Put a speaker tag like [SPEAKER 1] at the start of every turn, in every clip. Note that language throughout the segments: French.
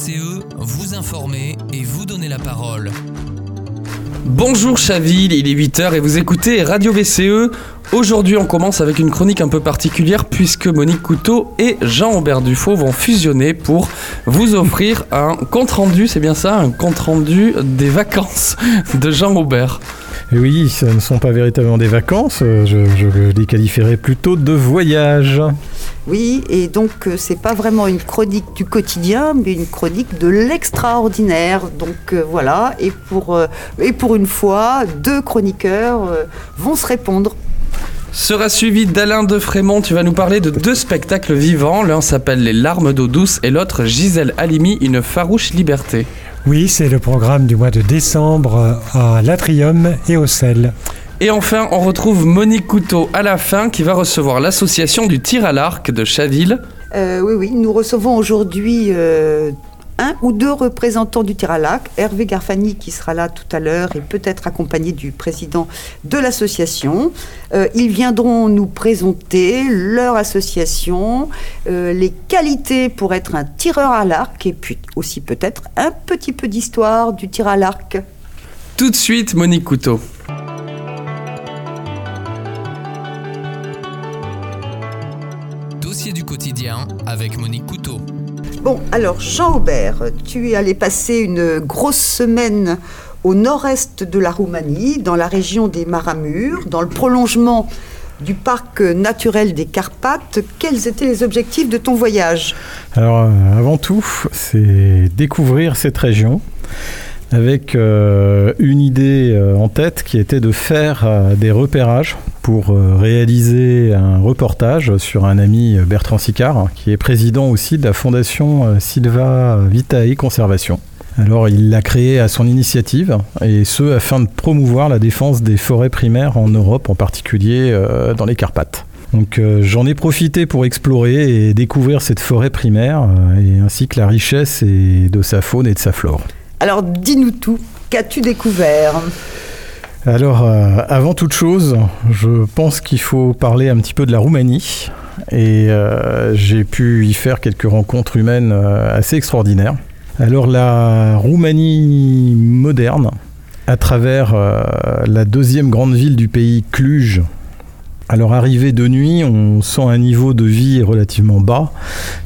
[SPEAKER 1] VCE, vous informer et vous donner la parole.
[SPEAKER 2] Bonjour Chaville, il est 8h et vous écoutez Radio VCE. Aujourd'hui, on commence avec une chronique un peu particulière puisque Monique Couteau et Jean-Aubert Dufaux vont fusionner pour vous offrir un compte-rendu, c'est bien ça, un compte-rendu des vacances de Jean-Aubert.
[SPEAKER 3] oui, ce ne sont pas véritablement des vacances, je, je les qualifierais plutôt de voyages.
[SPEAKER 4] Oui, et donc euh, c'est pas vraiment une chronique du quotidien, mais une chronique de l'extraordinaire. Donc euh, voilà, et pour, euh, et pour une fois, deux chroniqueurs vont se répondre.
[SPEAKER 2] Sera suivi d'Alain de Frémont. Tu vas nous parler de deux spectacles vivants. L'un s'appelle Les larmes d'eau douce et l'autre Gisèle Halimi, une farouche liberté.
[SPEAKER 5] Oui, c'est le programme du mois de décembre à l'Atrium et au Sel.
[SPEAKER 2] Et enfin, on retrouve Monique Couteau à la fin qui va recevoir l'association du tir à l'arc de Chaville.
[SPEAKER 4] Euh, oui, oui, nous recevons aujourd'hui euh, un ou deux représentants du tir à l'arc. Hervé Garfani qui sera là tout à l'heure et peut-être accompagné du président de l'association. Euh, ils viendront nous présenter leur association, les qualités pour être un tireur à l'arc et puis aussi peut-être un petit peu d'histoire du tir à l'arc.
[SPEAKER 2] Tout de suite, Monique Couteau.
[SPEAKER 1] Du quotidien avec Monique Couteau.
[SPEAKER 4] Bon, alors Jean Aubert, tu es allé passer une grosse semaine au nord-est de la Roumanie, dans la région des Maramures, dans le prolongement du parc naturel des Carpates. Quels étaient les objectifs de ton voyage?
[SPEAKER 3] Alors, euh, avant tout, c'est découvrir cette région avec euh, une idée euh, en tête qui était de faire des repérages pour euh, réaliser un reportage sur un ami euh, Bertrand Sicard, qui est président aussi de la fondation euh, Silva Vitae Conservation. Alors il l'a créé à son initiative, et ce afin de promouvoir la défense des forêts primaires en Europe, en particulier dans les Carpates. Donc j'en ai profité pour explorer et découvrir cette forêt primaire, et ainsi que la richesse de sa faune et de sa flore.
[SPEAKER 4] Alors dis-nous tout, qu'as-tu découvert?
[SPEAKER 3] Alors, euh, avant toute chose, je pense qu'il faut parler un petit peu de la Roumanie. Et euh, j'ai pu y faire quelques rencontres humaines euh, assez extraordinaires. Alors, la Roumanie moderne, à travers la deuxième grande ville du pays, Cluj, alors arrivé de nuit, on sent un niveau de vie relativement bas.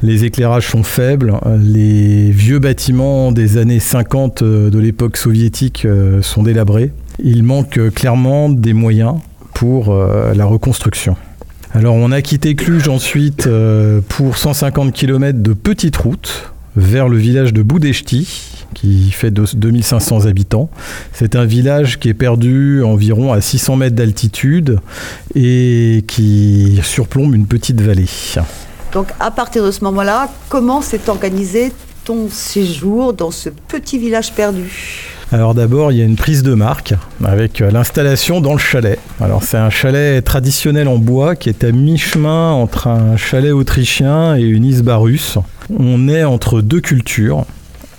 [SPEAKER 3] Les éclairages sont faibles. Les vieux bâtiments des années 50 de l'époque soviétique sont délabrés il manque clairement des moyens pour euh, la reconstruction. Alors on a quitté Cluj ensuite euh, pour 150 km de petite route vers le village de Boudechti, qui fait 2500 habitants. C'est un village qui est perdu environ à 600 mètres d'altitude et qui surplombe une petite vallée.
[SPEAKER 4] Donc à partir de ce moment-là, comment s'est organisé ton séjour dans ce petit village perdu?
[SPEAKER 3] Alors d'abord, il y a une prise de marque avec euh, l'installation dans le chalet. Alors c'est un chalet traditionnel en bois qui est à mi-chemin entre un chalet autrichien et une isba russe. On est entre deux cultures,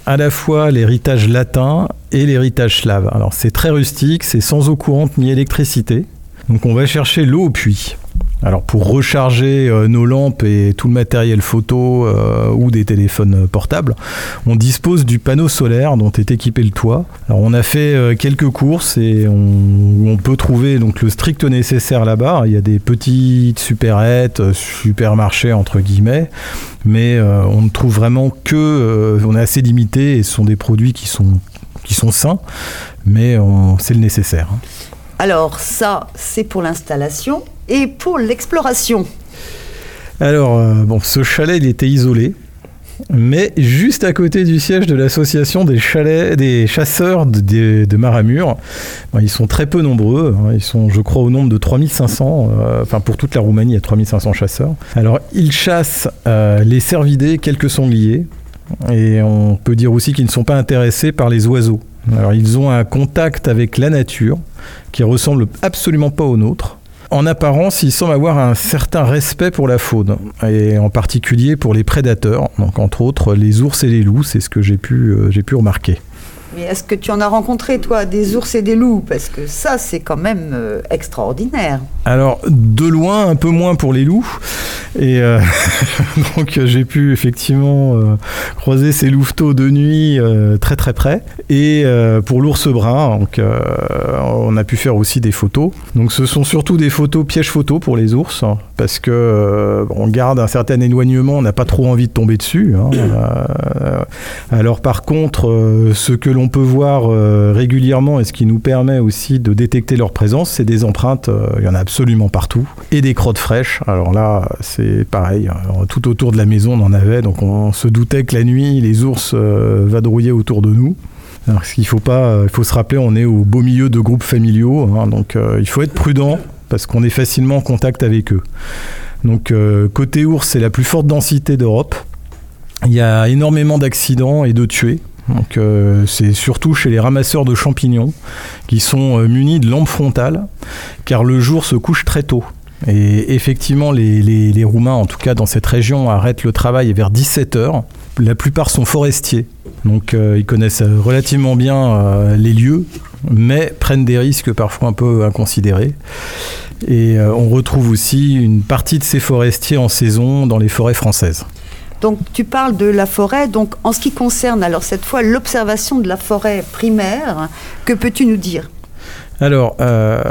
[SPEAKER 3] à la fois l'héritage latin et l'héritage slave. Alors c'est très rustique, c'est sans eau courante ni électricité. Donc on va chercher l'eau au puits. Alors pour recharger euh, nos lampes et tout le matériel photo euh, ou des téléphones portables, on dispose du panneau solaire dont est équipé le toit. Alors on a fait euh, quelques courses et on, peut trouver donc le strict nécessaire là-bas. Il y a des petites supérettes, supermarchés entre guillemets, mais on ne trouve vraiment que on est assez limité et ce sont des produits qui sont qui sont sains, mais c'est le nécessaire.
[SPEAKER 4] Alors ça, c'est pour l'installation et pour l'exploration.
[SPEAKER 3] Alors, euh, bon, ce chalet, il était isolé, mais juste à côté du siège de l'association des chalets, des chasseurs de, de, Maramur. ils sont très peu nombreux, hein. ils sont, je crois, au nombre de 3500, euh, enfin pour toute la Roumanie, il y a 3500 chasseurs. Alors, ils chassent euh, les cervidés, quelques sangliers, et on peut dire aussi qu'ils ne sont pas intéressés par les oiseaux. Alors, ils ont un contact avec la nature qui ressemble absolument pas au nôtre. En apparence, il semble avoir un certain respect pour la faune, et en particulier pour les prédateurs, donc entre autres les ours et les loups, c'est ce que j'ai pu, euh, j'ai pu remarquer.
[SPEAKER 4] Mais est-ce que tu en as rencontré, toi, des ours et des loups? Parce que ça, c'est quand même euh, extraordinaire.
[SPEAKER 3] Alors, de loin, un peu moins pour les loups. Et euh, donc j'ai pu effectivement euh, croiser ces louveteaux de nuit euh, très très près. Et pour l'ours brun, donc, on a pu faire aussi des photos. Donc ce sont surtout des photos pièges photos pour les ours, hein, parce que on garde un certain éloignement, on n'a pas trop envie de tomber dessus. Hein. alors par contre, ce que l'on peut voir régulièrement et ce qui nous permet aussi de détecter leur présence, c'est des empreintes, il y en a absolument partout, et des crottes fraîches. Alors là, c'est pareil. tout autour de la maison, on en avait. Donc on se doutait que la nuit, les ours euh, vadrouillaient autour de nous. Alors, qu'il faut pas, euh, il faut se rappeler, on est au beau milieu de groupes familiaux, hein. donc euh, il faut être prudent parce qu'on est facilement en contact avec eux. Donc côté ours, c'est la plus forte densité d'Europe. Il y a énormément d'accidents et de tués. Donc c'est surtout chez les ramasseurs de champignons qui sont munis de lampes frontales, car le jour se couche très tôt. Et effectivement, les, Roumains, en tout cas dans cette région, arrêtent le travail vers 17 heures. La plupart sont forestiers, donc euh, ils connaissent relativement bien euh, les lieux, mais prennent des risques parfois un peu inconsidérés. Et euh, on retrouve aussi une partie de ces forestiers en saison dans les forêts françaises.
[SPEAKER 4] Donc tu parles de la forêt, donc en ce qui concerne alors cette fois l'observation de la forêt primaire, que peux-tu nous dire?
[SPEAKER 3] Alors, euh,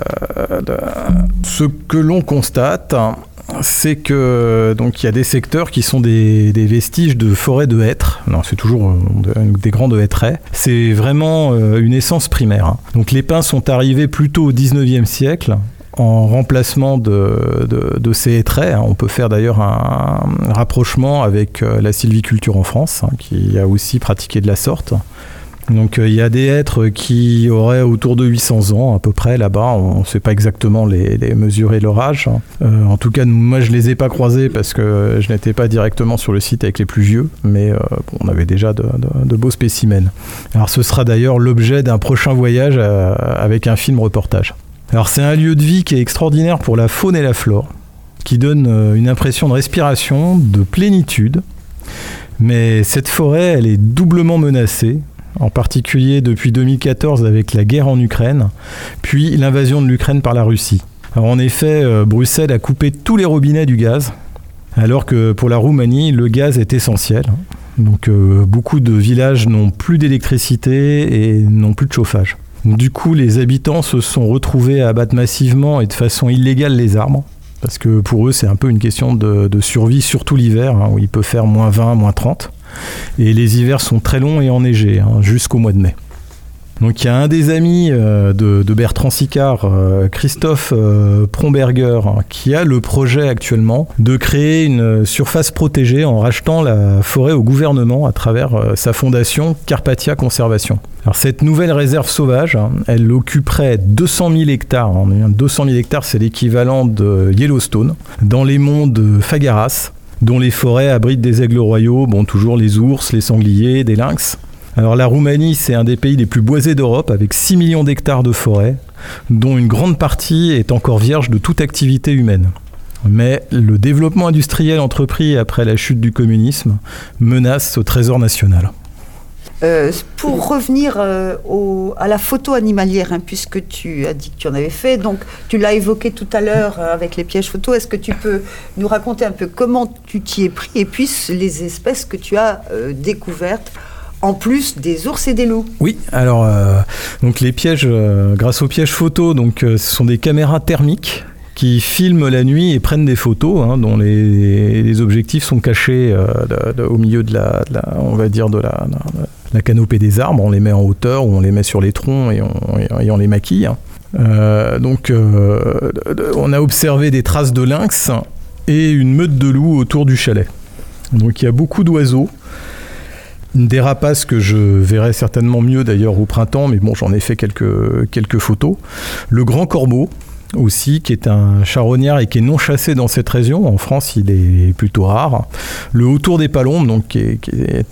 [SPEAKER 3] ce que l'on constate, c'est que donc il y a des secteurs qui sont des, vestiges de forêts de hêtres. Non, c'est toujours euh, des grandes hêtraies. C'est vraiment euh, une essence primaire. Hein. Donc les pins sont arrivés plutôt au 19e siècle en remplacement de, ces hêtraies. Hein. On peut faire d'ailleurs un, rapprochement avec la sylviculture en France, hein, qui a aussi pratiqué de la sorte. Donc euh, il y a des êtres qui auraient autour de 800 ans à peu près là-bas. On ne sait pas exactement les, mesurer leur âge. Hein. Euh, en tout cas, moi je les ai pas croisés parce que je n'étais pas directement sur le site avec les plus vieux, mais euh, on avait déjà de, beaux spécimens. Alors ce sera d'ailleurs l'objet d'un prochain voyage avec un film reportage. Alors c'est un lieu de vie qui est extraordinaire pour la faune et la flore, qui donne une impression de respiration, de plénitude. Mais cette forêt, elle est doublement menacée en particulier depuis 2014 avec la guerre en Ukraine, puis l'invasion de l'Ukraine par la Russie. en effet, euh, Bruxelles a coupé tous les robinets du gaz, alors que pour la Roumanie, le gaz est essentiel. Donc euh, beaucoup de villages n'ont plus d'électricité et n'ont plus de chauffage. Du coup, les habitants se sont retrouvés à abattre massivement et de façon illégale les arbres. Parce que pour eux, c'est un peu une question de, survie, surtout l'hiver, hein, où il peut faire moins 20, moins 30. Et les hivers sont très longs et enneigés, hein, jusqu'au mois de mai. Donc il y a un des amis euh, de, Bertrand Sicard, euh, Christophe euh, Promberger, hein, qui a le projet actuellement de créer une surface protégée en rachetant la forêt au gouvernement à travers sa fondation Carpathia Conservation. Alors cette nouvelle réserve sauvage, hein, elle occuperait 200 000 hectares. 200 000 hectares, c'est l'équivalent de Yellowstone, dans les monts de Fagaras, dont les forêts abritent des aigles royaux, bon, toujours les ours, les sangliers, des lynx. Alors la Roumanie, c'est un des pays les plus boisés d'Europe, avec 6 millions d'hectares de forêts, dont une grande partie est encore vierge de toute activité humaine. Mais le développement industriel entrepris après la chute du communisme menace ce trésor national.
[SPEAKER 4] Euh, pour revenir euh, à la photo animalière, hein, puisque tu as dit que tu en avais fait, donc tu l'as évoqué tout à l'heure euh, avec les pièges photos, est-ce que tu peux nous raconter un peu comment tu t'y es pris et puis les espèces que tu as découvertes en plus des ours et des loups.
[SPEAKER 3] Oui, alors donc les pièges, grâce aux pièges photos, donc ce sont des caméras thermiques qui filment la nuit et prennent des photos hein, dont les, objectifs sont cachés au milieu de la, on va dire de la, la canopée des arbres, on les met en hauteur ou on les met sur les troncs et on, les maquille. Euh, donc euh, on a observé des traces de lynx et une meute de loups autour du chalet. Donc il y a beaucoup d'oiseaux. Des rapaces que je verrai certainement mieux d'ailleurs au printemps, mais bon, j'en ai fait quelques, quelques photos. Le grand corbeau, aussi, qui est un charognard et qui est non chassé dans cette région. En France, il est plutôt rare. Le autour des palombes, donc,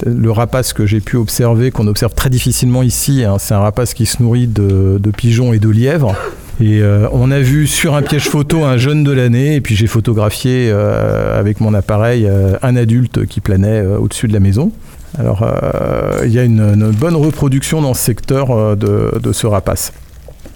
[SPEAKER 3] le rapace que j'ai pu observer, qu'on observe très difficilement ici, hein, c'est un rapace qui se nourrit de, pigeons et de lièvres. Et euh, on a vu sur un piège photo un jeune de l'année, et puis j'ai photographié euh, avec mon appareil euh, un adulte qui planait au-dessus de la maison. Alors il y a une, bonne reproduction dans ce secteur de, de ce rapace.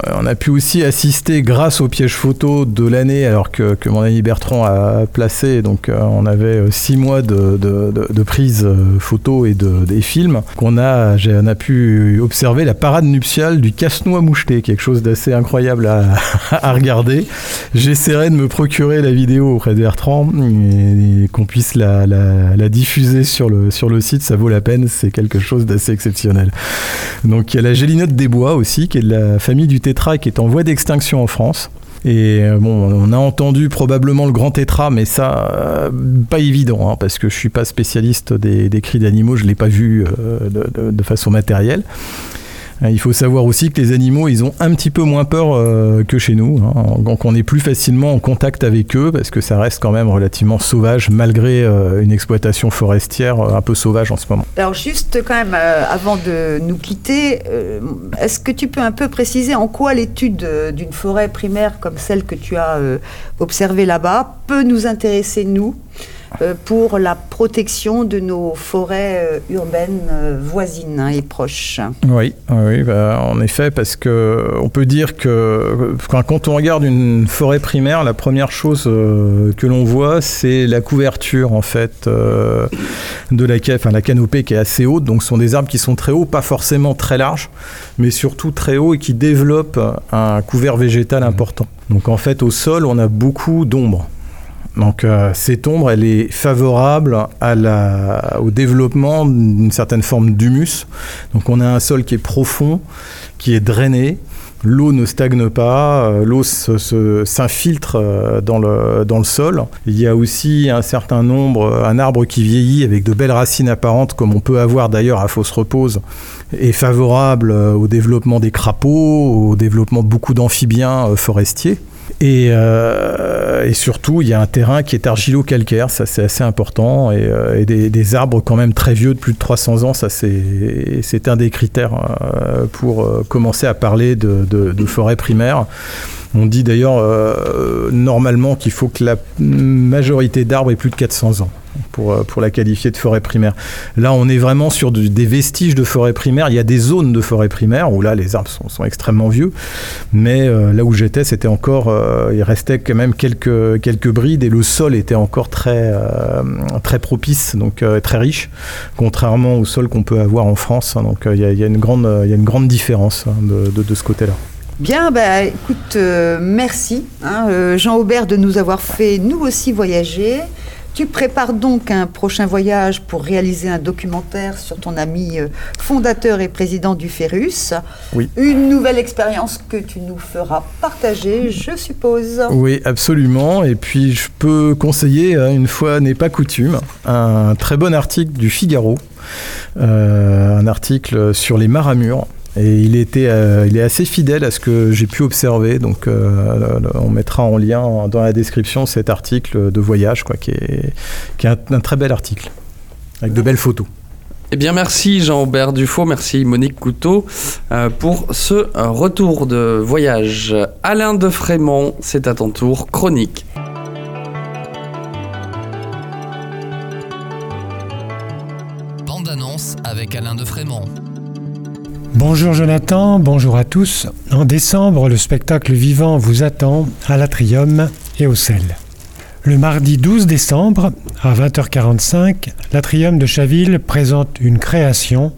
[SPEAKER 3] Euh, on a pu aussi assister grâce au piège photo de l'année, alors que, mon ami Bertrand a placé. Donc euh, on avait euh, six mois de, de, de, de prise photo et de, des films. Qu'on a, on a pu observer la parade nuptiale du casse-noix moucheté, quelque chose d'assez incroyable à, regarder. J'essaierai de me procurer la vidéo auprès de Bertrand et, qu'on puisse la, diffuser sur le, sur le site. Ça vaut la peine, c'est quelque chose d'assez exceptionnel. Donc il y a la gélinote des bois aussi, qui est de la famille du qui est en voie d'extinction en France. Et euh, on a entendu probablement le grand tétra, mais ça, euh, pas évident, hein, parce que je suis pas spécialiste des, cris d'animaux, je l'ai pas vu euh, de, façon matérielle. Euh, il faut savoir aussi que les animaux, ils ont un petit peu moins peur euh, que chez nous. Hein. Donc on est plus facilement en contact avec eux parce que ça reste quand même relativement sauvage malgré euh, une exploitation forestière un peu sauvage en ce moment.
[SPEAKER 4] Alors juste quand même, avant de nous quitter, est-ce que tu peux un peu préciser en quoi l'étude d'une forêt primaire comme celle que tu as observée là-bas peut nous intéresser, nous? Pour la protection de nos forêts euh, urbaines euh, voisines hein, et proches.
[SPEAKER 3] Oui, oui bah, en effet, parce que on peut dire que quand on regarde une forêt primaire, la première chose que l'on voit, c'est la couverture en fait de la, enfin, la canopée qui est assez haute. Donc, ce sont des arbres qui sont très hauts, pas forcément très larges, mais surtout très hauts et qui développent un couvert végétal important. Donc, en fait, au sol, on a beaucoup d'ombre. Donc euh, cette ombre, elle est favorable au développement d'une certaine forme d'humus. Donc on a un sol qui est profond, qui est drainé. L'eau ne stagne pas, euh, l'eau s'infiltre euh, dans le, dans le sol. Il y a aussi un certain nombre, un arbre qui vieillit avec de belles racines apparentes, comme on peut avoir d'ailleurs à Fausse Repose, est favorable au développement des crapauds, au développement de beaucoup d'amphibiens forestiers. Et, euh, et, surtout, il y a un terrain qui est argilo-calcaire, ça c'est assez important, et, euh, des, arbres quand même très vieux, de plus de 300 ans, ça c'est un des critères euh, pour commencer à parler de, de, forêt primaire. On dit d'ailleurs normalement qu'il faut que la majorité d'arbres ait plus de 400 ans pour, pour la qualifier de forêt primaire. Là, on est vraiment sur de, des vestiges de forêt primaire. Il y a des zones de forêt primaire où là, les arbres sont, extrêmement vieux. Mais euh, là où j'étais, c'était encore, euh, il restait quand même quelques, quelques brides et le sol était encore très, euh, très propice, donc euh, très riche, contrairement au sol qu'on peut avoir en France. Donc il y, a, une grande, il y a une grande différence hein, de, ce côté-là.
[SPEAKER 4] Bien, bah, écoute, euh, merci hein, euh, Jean Aubert de nous avoir fait nous aussi voyager. Tu prépares donc un prochain voyage pour réaliser un documentaire sur ton ami euh, fondateur et président du Ferus.
[SPEAKER 3] Oui.
[SPEAKER 4] Une nouvelle expérience que tu nous feras partager, je suppose.
[SPEAKER 3] Oui, absolument. Et puis, je peux conseiller, une fois n'est pas coutume, un très bon article du Figaro, euh, un article sur les maramures. Et il, était, euh, il est assez fidèle à ce que j'ai pu observer. Donc, euh, on mettra en lien dans la description cet article de voyage, quoi, qui est, qui est un, un très bel article, avec de belles photos.
[SPEAKER 2] Eh bien, merci Jean-Aubert Dufaux, merci Monique Couteau euh, pour ce retour de voyage. Alain de Frémont, c'est à ton tour, chronique.
[SPEAKER 1] Bande annonce avec Alain de Frémont.
[SPEAKER 5] Bonjour Jonathan, bonjour à tous. En décembre, le spectacle vivant vous attend à l'Atrium et au Sel. Le mardi 12 décembre, à 20h45, l'Atrium de Chaville présente une création,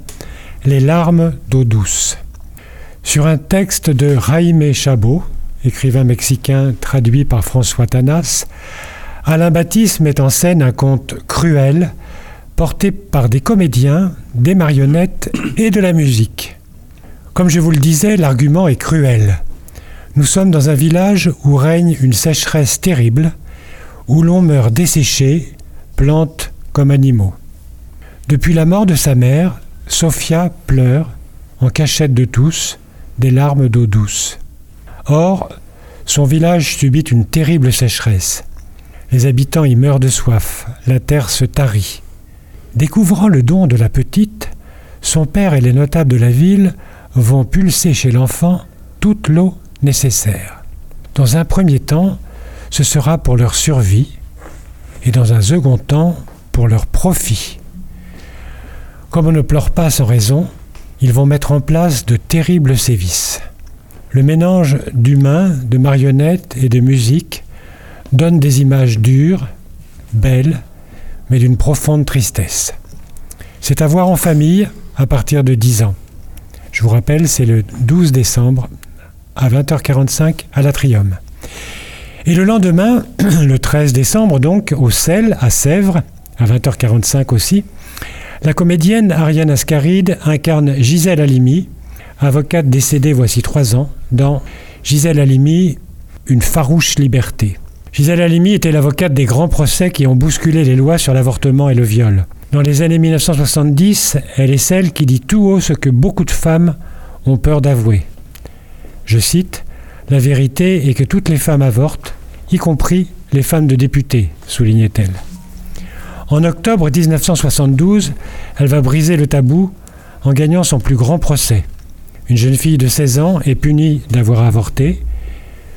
[SPEAKER 5] Les larmes d'eau douce. Sur un texte de Jaime Chabot, écrivain mexicain traduit par François Tanas, Alain Baptiste met en scène un conte cruel, porté par des comédiens, des marionnettes et de la musique. Comme je vous le disais, l'argument est cruel. Nous sommes dans un village où règne une sécheresse terrible, où l'on meurt desséché, plantes comme animaux. Depuis la mort de sa mère, Sophia pleure, en cachette de tous, des larmes d'eau douce. Or, son village subit une terrible sécheresse. Les habitants y meurent de soif, la terre se tarit. Découvrant le don de la petite, son père et les notables de la ville vont pulser chez l'enfant toute l'eau nécessaire. Dans un premier temps, ce sera pour leur survie et dans un second temps pour leur profit. Comme on ne pleure pas sans raison, ils vont mettre en place de terribles sévices. Le mélange d'humains, de marionnettes et de musique donne des images dures, belles, mais d'une profonde tristesse. C'est à voir en famille à partir de 10 ans. Je vous rappelle, c'est le 12 décembre à 20h45 à l'Atrium. Et le lendemain, le 13 décembre donc, au Sel, à Sèvres, à 20h45 aussi, la comédienne Ariane Ascaride incarne Gisèle Halimi, avocate décédée voici trois ans, dans Gisèle Halimi, Une farouche liberté. Gisèle Halimi était l'avocate des grands procès qui ont bousculé les lois sur l'avortement et le viol. Dans les années 1970, elle est celle qui dit tout haut ce que beaucoup de femmes ont peur d'avouer. Je cite La vérité est que toutes les femmes avortent, y compris les femmes de députés, soulignait-elle. En octobre 1972, elle va briser le tabou en gagnant son plus grand procès. Une jeune fille de 16 ans est punie d'avoir avorté,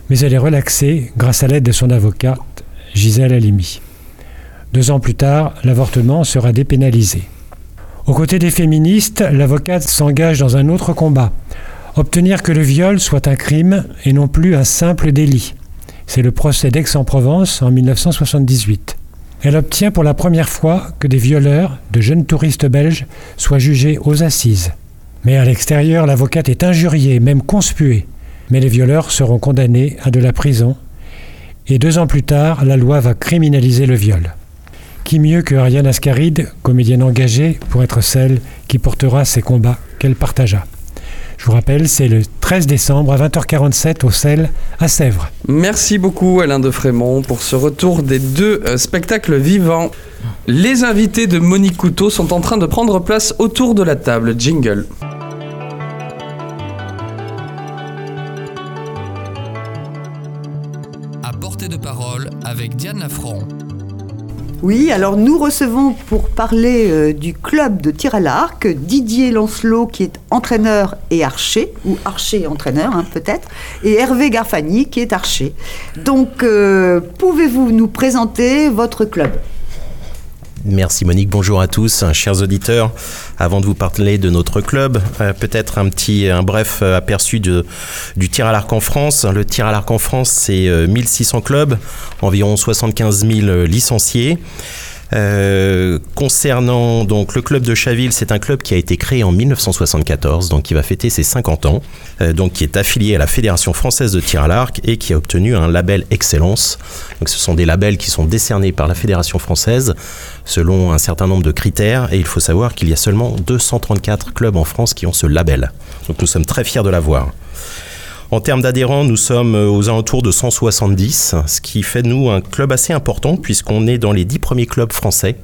[SPEAKER 5] mais elle est relaxée grâce à l'aide de son avocate, Gisèle Halimi. Deux ans plus tard, l'avortement sera dépénalisé. Aux côtés des féministes, l'avocate s'engage dans un autre combat, obtenir que le viol soit un crime et non plus un simple délit. C'est le procès d'Aix-en-Provence en 1978. Elle obtient pour la première fois que des violeurs, de jeunes touristes belges, soient jugés aux assises. Mais à l'extérieur, l'avocate est injuriée, même conspuée. Mais les violeurs seront condamnés à de la prison. Et deux ans plus tard, la loi va criminaliser le viol. Qui mieux que Ariane Ascaride, comédienne engagée, pour être celle qui portera ces combats qu'elle partagea je vous rappelle, c'est le 13 décembre à 20h47 au Sel à Sèvres.
[SPEAKER 2] Merci beaucoup Alain de Frémont pour ce retour des deux euh, spectacles vivants. Les invités de Monique Couteau sont en train de prendre place autour de la table. Jingle.
[SPEAKER 1] À portée de parole avec Diane Lafront.
[SPEAKER 4] Oui, alors nous recevons pour parler euh, du club de tir à l'arc Didier Lancelot qui est entraîneur et archer, ou archer et entraîneur hein, peut-être, et Hervé Garfani qui est archer. Donc euh, pouvez-vous nous présenter votre club?
[SPEAKER 6] Merci Monique, bonjour à tous, chers auditeurs. Avant de vous parler de notre club, euh, peut-être un petit, un bref aperçu de, du tir à l'arc en France. Le tir à l'arc en France, c'est 1600 clubs, environ 75 000 licenciés. Euh, concernant donc le club de Chaville, c'est un club qui a été créé en 1974, donc qui va fêter ses 50 ans, euh, donc qui est affilié à la Fédération française de tir à l'arc et qui a obtenu un label excellence. Donc ce sont des labels qui sont décernés par la Fédération française selon un certain nombre de critères et il faut savoir qu'il y a seulement 234 clubs en France qui ont ce label. Donc nous sommes très fiers de l'avoir. En termes d'adhérents, nous sommes euh, aux alentours de 170, ce qui fait de nous un club assez important puisqu'on est dans les 10 premiers clubs français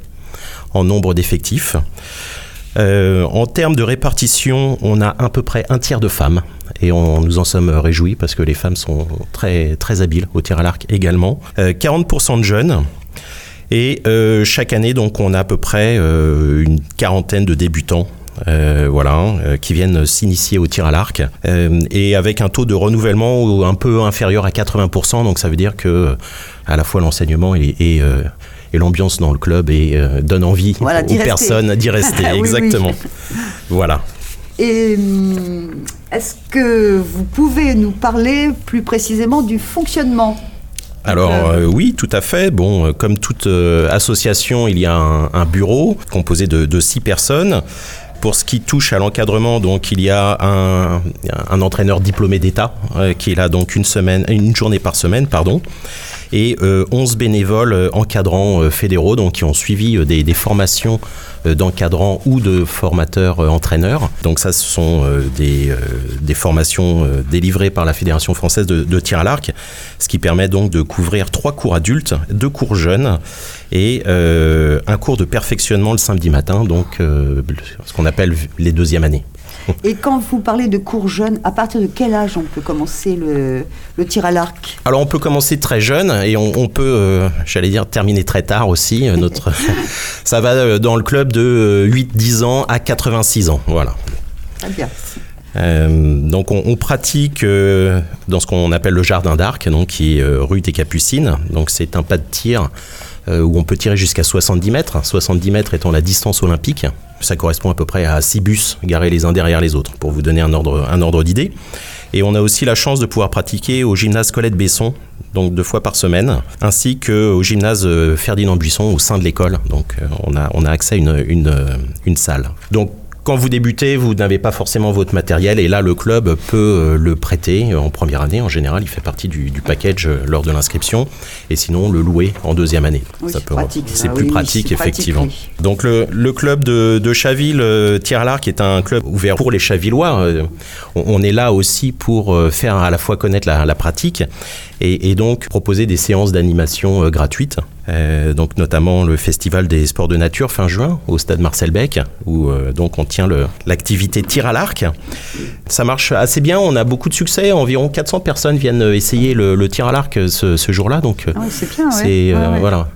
[SPEAKER 6] en nombre d'effectifs. Euh, en termes de répartition, on a à peu près un tiers de femmes et on nous en sommes réjouis parce que les femmes sont très, habiles au tir à l'arc également. 40% euh, de jeunes. Et chaque année, donc, on a à peu près une quarantaine de débutants voilà, euh, qui viennent s'initier au tir à l'arc, euh, et avec un taux de renouvellement un peu inférieur à 80%. Donc ça veut dire que à la fois l'enseignement et, l'ambiance dans le club et donne envie aux personnes d'y rester. exactement. Voilà.
[SPEAKER 4] Et hum, est-ce que vous pouvez nous parler plus précisément du fonctionnement
[SPEAKER 6] alors oui, tout à fait. Bon, comme toute association, il y a un, bureau composé de, six personnes. Pour ce qui touche à l'encadrement, donc il y a un, entraîneur diplômé d'État euh, qui est là donc une semaine, une journée par semaine, pardon, et 11 euh, bénévoles euh, encadrants fédéraux donc qui ont suivi des, formations d'encadrants ou de formateurs entraîneurs. Donc ça, ce sont des, formations délivrées par la Fédération française de, tir à l'arc, ce qui permet donc de couvrir trois cours adultes, deux cours jeunes et euh, un cours de perfectionnement le samedi matin, donc euh, ce qu'on appelle les deuxièmes années.
[SPEAKER 4] Et quand vous parlez de cours jeunes, à partir de quel âge on peut commencer le, tir à l'arc?
[SPEAKER 6] Alors on peut commencer très jeune et on, peut, euh, j'allais dire, terminer très tard aussi. Notre, ça va dans le club de 8-10 ans à 86 ans. Voilà.
[SPEAKER 4] Très bien.
[SPEAKER 6] donc on, pratique dans ce qu'on appelle le jardin d'arc, donc qui est rue des Capucines. Donc c'est un pas de tir euh, où on peut tirer jusqu'à 70 mètres, 70 mètres étant la distance olympique. Ça correspond à peu près à 6 bus garés les uns derrière les autres, pour vous donner un ordre, d'idée. Et on a aussi la chance de pouvoir pratiquer au gymnase Colette Besson, donc deux fois par semaine, ainsi qu'au gymnase euh, Ferdinand Buisson au sein de l'école. Donc euh, on a, accès à une, euh, salle. Quand vous débutez, vous n'avez pas forcément votre matériel et là, le club peut euh, le prêter en première année. En général, il fait partie du, du package euh, lors de l'inscription et sinon le louer en deuxième année.
[SPEAKER 4] Oui,
[SPEAKER 6] Ça
[SPEAKER 4] c'est
[SPEAKER 6] peut-. C'est plus
[SPEAKER 4] Oui,
[SPEAKER 6] pratique, effectivement.
[SPEAKER 4] oui.
[SPEAKER 6] Donc le, le club de, de Chaville, euh, tir à l'arc, est un club ouvert pour les Chavillois. On, on est là aussi pour faire à la fois connaître la, la pratique et, et donc proposer des séances d'animation gratuites. Euh, donc notamment le festival des sports de nature fin juin au stade Marcel Beck où euh, donc on tient l'activité tir à l'arc. Ça marche assez bien, on a beaucoup de succès, environ 400 personnes viennent essayer le, le tir à l'arc euh, ce, ce jour-là donc
[SPEAKER 4] Ah ouais, c'est bien, ouais. Ouais,
[SPEAKER 6] voilà.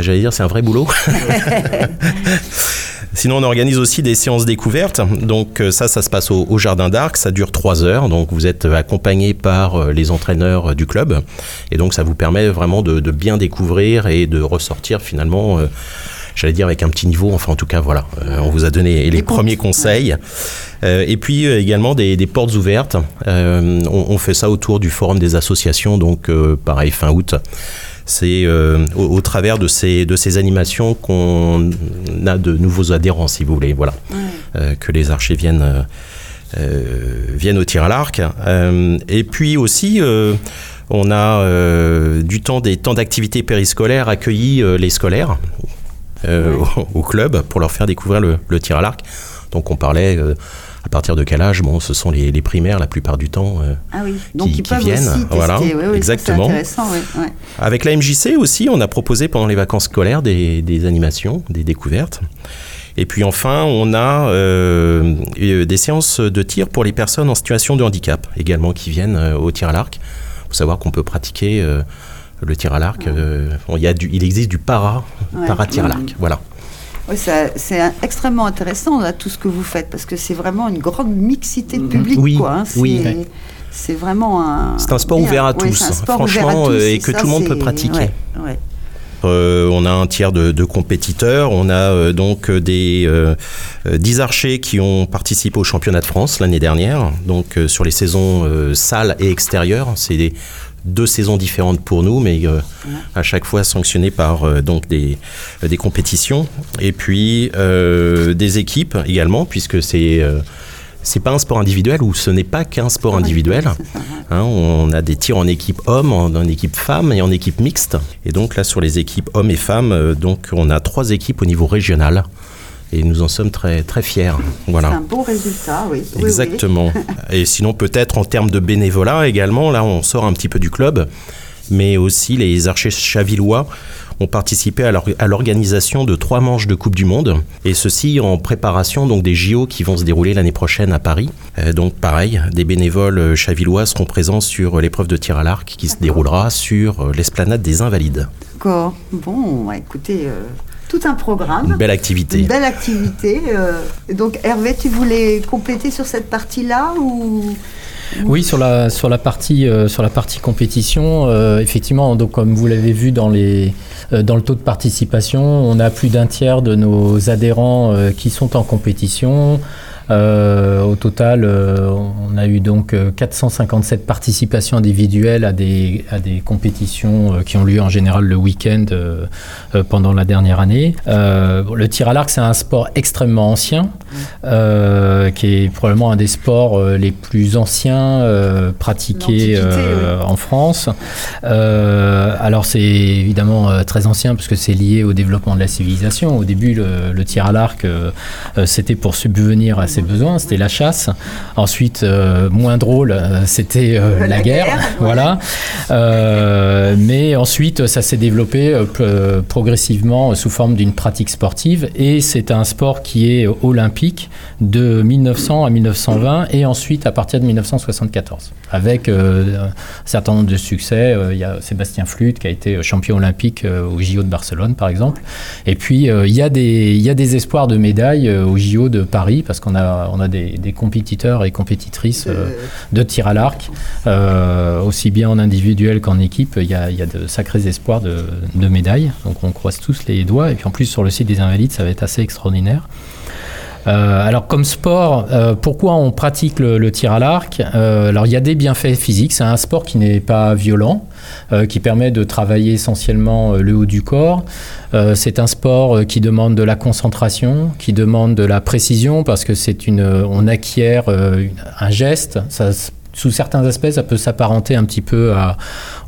[SPEAKER 6] J'allais dire, c'est un vrai boulot. Sinon, on organise aussi des séances découvertes. Donc euh, ça, ça se passe au, au Jardin d'Arc. Ça dure trois heures. Donc vous êtes accompagné par euh, les entraîneurs euh, du club. Et donc ça vous permet vraiment de, de bien découvrir et de ressortir finalement, euh, j'allais dire avec un petit niveau. Enfin, en tout cas, voilà. Euh, on vous a donné les
[SPEAKER 4] comptes,
[SPEAKER 6] premiers conseils. Euh, et puis euh, également des, des portes ouvertes. Euh, on, on fait ça autour du forum des associations. Donc euh, pareil, fin août. C'est euh, au, au travers de ces, de ces animations qu'on a de nouveaux adhérents, si vous voulez, voilà, Euh, que les archers viennent, euh, viennent au tir à l'arc. Et puis aussi, on a du temps des temps d'activité périscolaire accueilli les scolaires au, au club pour leur faire découvrir le, le tir à l'arc. Donc on parlait à partir de quel âge? Bon, ce sont les, les primaires la plupart du temps. euh,
[SPEAKER 4] Ah oui, donc
[SPEAKER 6] qui-
[SPEAKER 4] ils
[SPEAKER 6] qui
[SPEAKER 4] peuvent
[SPEAKER 6] viennent,
[SPEAKER 4] aussi
[SPEAKER 6] voilà,
[SPEAKER 4] oui, oui, ça,
[SPEAKER 6] exactement.
[SPEAKER 4] C'est intéressant, oui, ouais.
[SPEAKER 6] Avec la MJC aussi, on a proposé pendant les vacances scolaires des, des animations, des découvertes. Et puis enfin, on a euh, euh, des séances de tir pour les personnes en situation de handicap également qui viennent au tir à l'arc. Il faut savoir qu'on peut pratiquer le tir à l'arc. euh, bon, il, y a du, il existe du para,
[SPEAKER 4] Ouais,
[SPEAKER 6] para tir à
[SPEAKER 4] ouais.
[SPEAKER 6] l'arc. Voilà.
[SPEAKER 4] Ça- c'est extrêmement intéressant là, tout ce que vous faites parce que c'est vraiment une grande mixité de public.
[SPEAKER 6] Oui,
[SPEAKER 4] quoi, hein. C'est-
[SPEAKER 6] oui.
[SPEAKER 4] C'est vraiment un.
[SPEAKER 6] C'est un sport
[SPEAKER 4] bien.
[SPEAKER 6] ouvert à tous,
[SPEAKER 4] sport
[SPEAKER 6] franchement,
[SPEAKER 4] ouvert à tous,
[SPEAKER 6] euh, et que
[SPEAKER 4] ça,
[SPEAKER 6] tout le monde peut pratiquer.
[SPEAKER 4] ouais.
[SPEAKER 6] Euh, on a un tiers de, de compétiteurs. On a euh, donc des euh, euh, 10 archers qui ont participé au championnat de France l'année dernière. Donc sur les saisons salles et extérieures, c'est deux saisons différentes pour nous, mais euh, à chaque fois sanctionnées par euh, donc des, euh, des compétitions. Et puis euh, des équipes également, puisque c'est c'est pas un sport individuel ou ce n'est pas qu'un sport individuel. Hein, on a des tirs en équipe homme, en, en équipe femme et en équipe mixte. Et donc là, sur les équipes hommes et femmes, donc on a trois équipes au niveau régional. Et nous en sommes très, très fiers.
[SPEAKER 4] C'est
[SPEAKER 6] Voilà.
[SPEAKER 4] un beau résultat, oui. Oui, oui.
[SPEAKER 6] Exactement. Et sinon, peut-être en termes de bénévolat également, là, on sort un petit peu du club, mais aussi les archers chavillois ont participé à l'or- à l'organisation de trois manches de Coupe du Monde, et ceci en préparation donc des JO qui vont se dérouler l'année prochaine à Paris. Euh, donc pareil, des bénévoles euh, chavillois seront présents sur l'épreuve de tir à l'arc qui se déroulera sur euh, l'esplanade des Invalides.
[SPEAKER 4] D'accord. Bon, écoutez, euh, tout un
[SPEAKER 6] Une
[SPEAKER 4] programme.
[SPEAKER 6] belle activité.
[SPEAKER 4] Une belle activité. euh, donc, Hervé, tu voulais compléter sur cette partie-là ou?
[SPEAKER 7] Oui, sur la, sur la, partie, euh, sur la partie compétition, euh, effectivement, donc, comme vous l'avez vu dans, les, euh, dans le taux de participation, on a plus d'un tiers de nos adhérents euh, qui sont en compétition. Euh, au total, euh, on a eu donc euh, 457 participations individuelles à des, à des compétitions euh, qui ont lieu en général le week-end euh, euh, pendant la dernière année. Euh, le tir à l'arc, c'est un sport extrêmement ancien, euh, qui est probablement un des sports euh, les plus anciens euh, pratiqués en France. Alors c'est évidemment très ancien parce que c'est lié au développement de la civilisation. Au début, le, le tir à l'arc, c'était pour subvenir à ses besoins, c'était la chasse. Ensuite, moins drôle, c'était la,
[SPEAKER 4] La
[SPEAKER 7] guerre, voilà. Mais ensuite, ça s'est développé progressivement sous forme d'une pratique sportive et c'est un sport qui est olympique de 1900 à 1920 et ensuite à partir de 1974 avec euh, un certain nombre de succès. Euh, Il y a Sébastien Flute qui a été champion olympique euh, au JO de Barcelone par exemple. Et puis euh, il y, a des- espoirs de médailles euh, au JO de Paris parce qu'on a, des, compétiteurs et compétitrices euh, de tir à l'arc, euh, aussi bien en individuel qu'en équipe. Il y a, de sacrés espoirs de médailles. Donc on croise tous les doigts. Et puis en plus sur le site des Invalides, ça va être assez extraordinaire. Euh, alors comme sport, euh, pourquoi on pratique le, tir à l'arc? Euh, Alors il y a des bienfaits physiques. C'est un sport qui n'est pas violent, qui permet de travailler essentiellement le haut du corps. C'est un sport qui demande de la concentration, qui demande de la précision parce que c'est une, on acquiert un geste. Sous certains aspects, ça peut s'apparenter un petit peu à-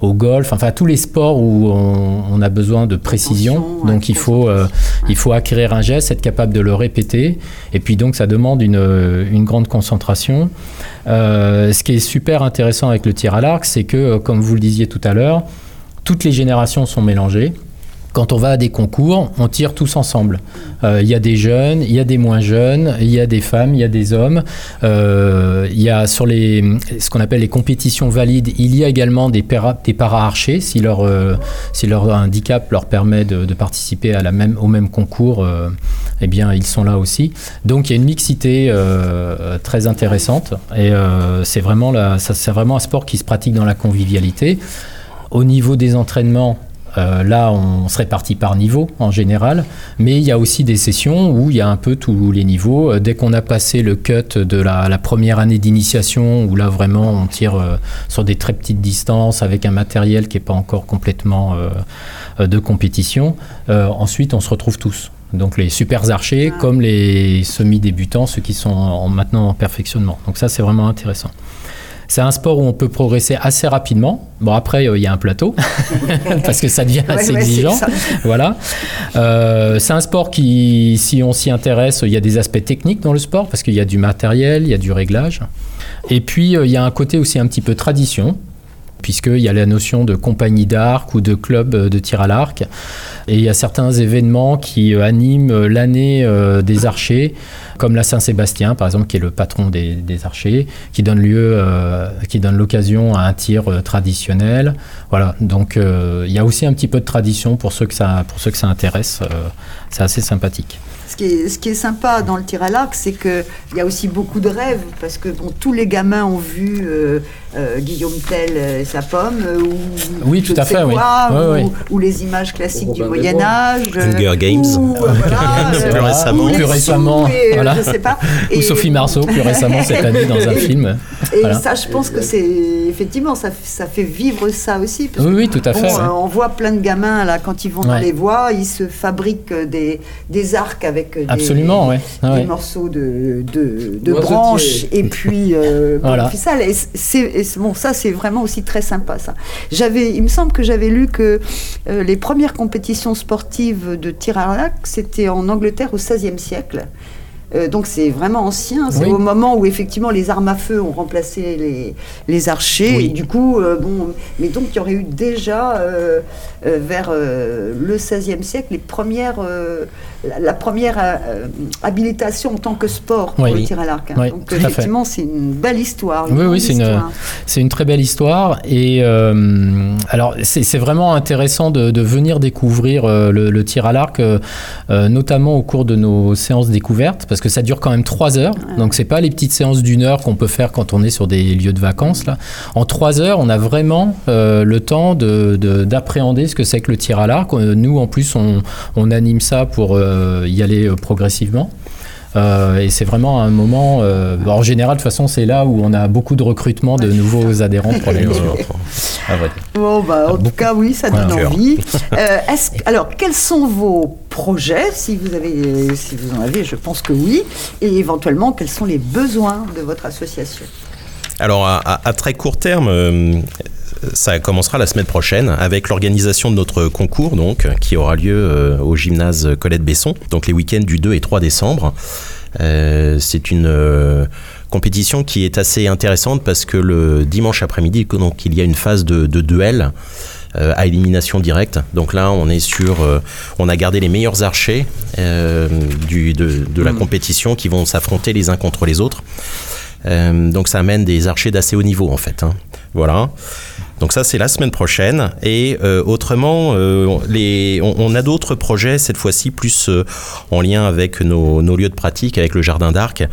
[SPEAKER 7] au golf, enfin à tous les sports où on, on a besoin de précision.
[SPEAKER 4] Attention,
[SPEAKER 7] Donc il faut, euh, il faut acquérir un geste, être capable de le répéter. Et puis donc ça demande une, une grande concentration. Euh, ce qui est super intéressant avec le tir à l'arc, c'est que, euh, comme vous le disiez tout à l'heure, toutes les générations sont mélangées. Quand on va à des concours, on tire tous ensemble. Euh, Il y a des jeunes, il y a des moins jeunes, il y a des femmes, il y a des hommes. Euh, Il y a sur les, ce qu'on appelle les compétitions valides, il y a également des, para, des para-archers si leur, euh, si leur handicap leur permet de, participer au même concours. eh bien, ils sont là aussi. Donc, il y a une mixité très intéressante et c'est vraiment, c'est vraiment un sport qui se pratique dans la convivialité. Au niveau des entraînements, euh, là, on se répartit par niveau en général, mais il y a aussi des sessions où il y a un peu tous les niveaux. Euh, Dès qu'on a passé le cut de la, la première année d'initiation, où là vraiment on tire euh, sur des très petites distances avec un matériel qui n'est pas encore complètement euh, de compétition, ensuite on se retrouve tous. Donc les super archers
[SPEAKER 4] Ah.
[SPEAKER 7] comme les semi-débutants, ceux qui sont en- maintenant en perfectionnement. Donc ça c'est vraiment intéressant. C'est un sport où on peut progresser assez rapidement. Bon, après, euh, il y a un plateau, parce que ça devient assez
[SPEAKER 4] ouais,
[SPEAKER 7] exigeant. Voilà. Euh, c'est un sport qui, si on s'y intéresse, il y a des aspects techniques dans le sport, parce qu'il y a du matériel, il y a du réglage. Et puis, euh, il y a un côté aussi un petit peu tradition, puisqu'il y a la notion de compagnie d'arc ou de club euh, de tir à l'arc. Et il y a certains événements qui euh, animent euh, l'année des archers, comme la Saint-Sébastien, par exemple, qui est le patron des, archers, qui donne lieu, qui donne l'occasion à un tir traditionnel. Voilà. Donc, il y a aussi un petit peu de tradition pour ceux que ça, pour ceux que ça intéresse. c'est assez sympathique.
[SPEAKER 4] Ce qui, est, ce qui est sympa dans le tir à l'arc, c'est qu'il y a aussi beaucoup de rêves, parce que bon, tous les gamins ont vu euh, Guillaume Tell et sa pomme, euh, ou
[SPEAKER 7] Oui, tout à fait,
[SPEAKER 4] quoi, ou,
[SPEAKER 7] ouais.
[SPEAKER 4] ou les images classiques du Moyen. Âge. euh,
[SPEAKER 6] Hunger Games.
[SPEAKER 4] Ou, euh, voilà,
[SPEAKER 6] Plus
[SPEAKER 4] euh,
[SPEAKER 6] récemment.
[SPEAKER 7] Plus
[SPEAKER 4] et, euh,
[SPEAKER 7] voilà.
[SPEAKER 4] je sais pas.
[SPEAKER 7] Ou Sophie Marceau, plus récemment cette année, dans un film.
[SPEAKER 4] Et
[SPEAKER 7] Voilà.
[SPEAKER 4] ça, je pense que c'est effectivement, ça, ça fait vivre ça aussi. parce
[SPEAKER 7] Oui,
[SPEAKER 4] que,
[SPEAKER 7] oui, tout à
[SPEAKER 4] bon,
[SPEAKER 7] fait.
[SPEAKER 4] euh, on voit plein de gamins là quand ils vont dans les voies, ils se fabriquent euh, des, des arcs avec euh, des,
[SPEAKER 7] Absolument, ouais. Ah
[SPEAKER 4] des morceaux de, de, de
[SPEAKER 2] Noisetier.
[SPEAKER 4] branches et puis, euh,
[SPEAKER 7] Voilà.
[SPEAKER 4] c'est- bon, ça c'est vraiment aussi très sympa ça. J'avais, il me semble que j'avais lu que euh, les premières compétitions sportives de tir à l'arc c'était en Angleterre au XVIe siècle. Euh, donc c'est vraiment ancien, c'est
[SPEAKER 7] Oui.
[SPEAKER 4] au moment où effectivement les armes à feu ont remplacé les, les archers,
[SPEAKER 7] Oui.
[SPEAKER 4] et du coup, euh, bon, mais donc il y aurait eu déjà euh, vers le XVIe siècle les premières, la, la première habilitation en tant que sport pour
[SPEAKER 7] Oui.
[SPEAKER 4] le tir à l'arc. hein. Donc effectivement c'est une belle histoire.
[SPEAKER 7] Oui, oui, c'est une-. C'est une très belle histoire et alors c'est vraiment intéressant de, de venir découvrir le, le tir à l'arc, notamment au cours de nos séances découvertes, parce que ça dure quand même trois heures. Donc c'est pas les petites séances d'une heure qu'on peut faire quand on est sur des lieux de vacances là. En trois heures, on a vraiment euh, le temps de- de- d'appréhender ce que c'est que le tir à l'arc. Euh, Nous, en plus, on, on anime ça pour euh, y aller progressivement. Euh, et c'est vraiment un moment. euh, en général, de toute façon, c'est là où on a beaucoup de recrutement de nouveaux adhérents pour mission. Ah.
[SPEAKER 4] Bon, bah, en tout
[SPEAKER 7] Beaucoup.
[SPEAKER 4] cas, oui, ça donne envie. Euh, alors, quels sont vos projets, si vous, avez, si vous en avez, je pense que oui, et éventuellement, quels sont les besoins de votre association?
[SPEAKER 6] Alors, à, à- à très court terme, euh, ça commencera la semaine prochaine avec l'organisation de notre concours, donc, qui aura lieu euh, au gymnase Colette Besson, donc les week-ends du 2 et 3 décembre. Euh, c'est une euh, compétition qui est assez intéressante parce que le dimanche après-midi, donc, il y a une phase de, de duel euh, à élimination directe. Donc là, on est sur, on a gardé les meilleurs archers du, de, de la compétition qui vont s'affronter les uns contre les autres. Donc ça amène des archers d'assez haut niveau en fait. hein. Voilà. Donc ça c'est la semaine prochaine. Et euh, autrement, euh, on, a d'autres projets cette fois-ci plus euh, en lien avec nos, lieux de pratique, avec le jardin d'Arc.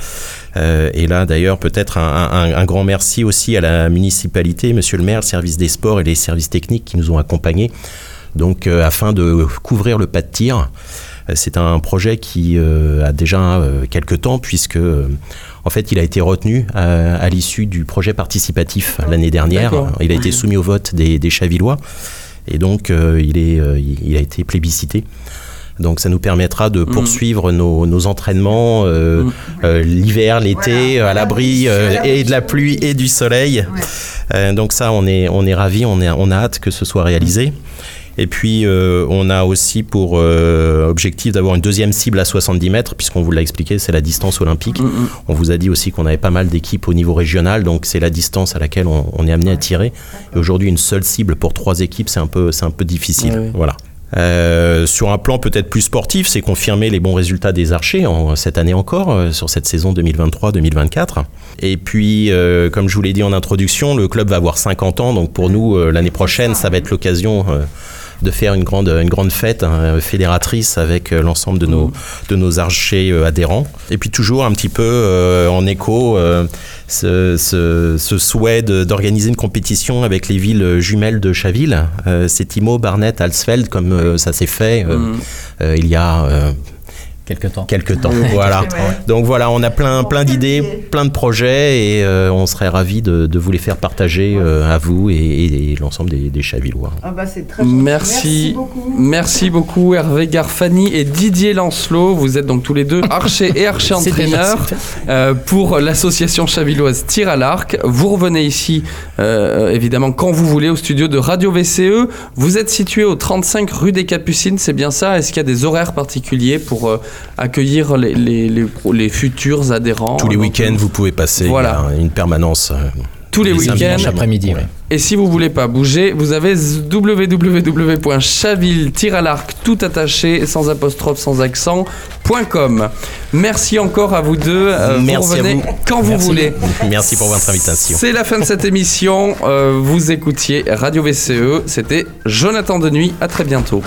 [SPEAKER 6] Et là d'ailleurs peut-être un, grand merci aussi à la municipalité, Monsieur le maire, le service des sports et les services techniques qui nous ont accompagnés. Donc afin de couvrir le pas de tir. C'est un projet qui a déjà quelques temps puisque en fait il a été retenu à, à l'issue du projet participatif l'année dernière. Il a été soumis au vote des, des Chavillois et donc euh, il, est, euh, il a été plébiscité. Donc ça nous permettra de poursuivre nos, nos entraînements euh,
[SPEAKER 2] Mm.
[SPEAKER 6] euh, l'hiver, l'été, à l'abri euh, et de la pluie et du soleil. Euh, donc ça, on est, on est ravis, on, est, on a hâte que ce soit réalisé. Et puis, euh, on a aussi pour euh, objectif d'avoir une deuxième cible à 70 mètres, puisqu'on vous l'a expliqué, c'est la distance olympique.
[SPEAKER 2] Mm, mm.
[SPEAKER 6] On vous a dit aussi qu'on avait pas mal d'équipes au niveau régional, donc c'est la distance à laquelle on, on est amené à tirer. Et aujourd'hui, une seule cible pour trois équipes, c'est un peu, c'est un peu difficile. Voilà. Euh, sur un plan peut-être plus sportif, c'est confirmer les bons résultats des archers en, cette année encore, euh, sur cette saison 2023-2024. Et puis, euh, comme je vous l'ai dit en introduction, le club va avoir 50 ans, donc pour nous, l'année prochaine, ça va être l'occasion de faire une grande, une grande fête hein, fédératrice avec euh, l'ensemble de nos, de nos archers euh, adhérents. Et puis toujours un petit peu euh, en écho, euh, ce, ce- ce souhait d'organiser une compétition avec les villes jumelles de Chaville. Euh, c'est Timo, Barnett, Alsfeld, comme ça s'est fait
[SPEAKER 2] Mm.
[SPEAKER 6] il y a
[SPEAKER 7] Quelque temps.
[SPEAKER 6] quelques temps. voilà. Donc voilà, on a plein, plein d'idées, plein de projets et euh, on serait ravis de, de vous les faire partager euh, à vous et, et- et l'ensemble des, des Chavillois.
[SPEAKER 4] Ah bah, c'est très gentil.
[SPEAKER 2] Merci.
[SPEAKER 4] beaucoup.
[SPEAKER 2] Merci beaucoup Hervé Garfani et Didier Lancelot. Vous êtes donc tous les deux archers et archers entraîneurs euh, pour l'association chavilloise Tir à l'arc. Vous revenez ici euh, évidemment quand vous voulez au studio de Radio VCE. Vous êtes situé au 35 rue des Capucines, c'est bien ça? Est-ce qu'il y a des horaires particuliers pour euh, accueillir les, les- les futurs adhérents
[SPEAKER 6] Tous les week-ends, vous pouvez passer
[SPEAKER 2] Voilà.
[SPEAKER 6] une permanence. euh,
[SPEAKER 2] Tous les
[SPEAKER 6] les
[SPEAKER 2] week-ends.
[SPEAKER 7] Après-midi.
[SPEAKER 2] Et si vous voulez pas bouger, vous avez www.chaville-à-l'arc tout attaché, sans apostrophe, sans accent.com. Merci encore à vous deux. Euh,
[SPEAKER 6] Merci
[SPEAKER 2] vous revenez
[SPEAKER 6] vous.
[SPEAKER 2] quand vous voulez.
[SPEAKER 6] Merci pour votre invitation.
[SPEAKER 2] C'est la fin de cette émission. Euh, vous écoutiez Radio VCE. C'était Jonathan Denuy. À très bientôt.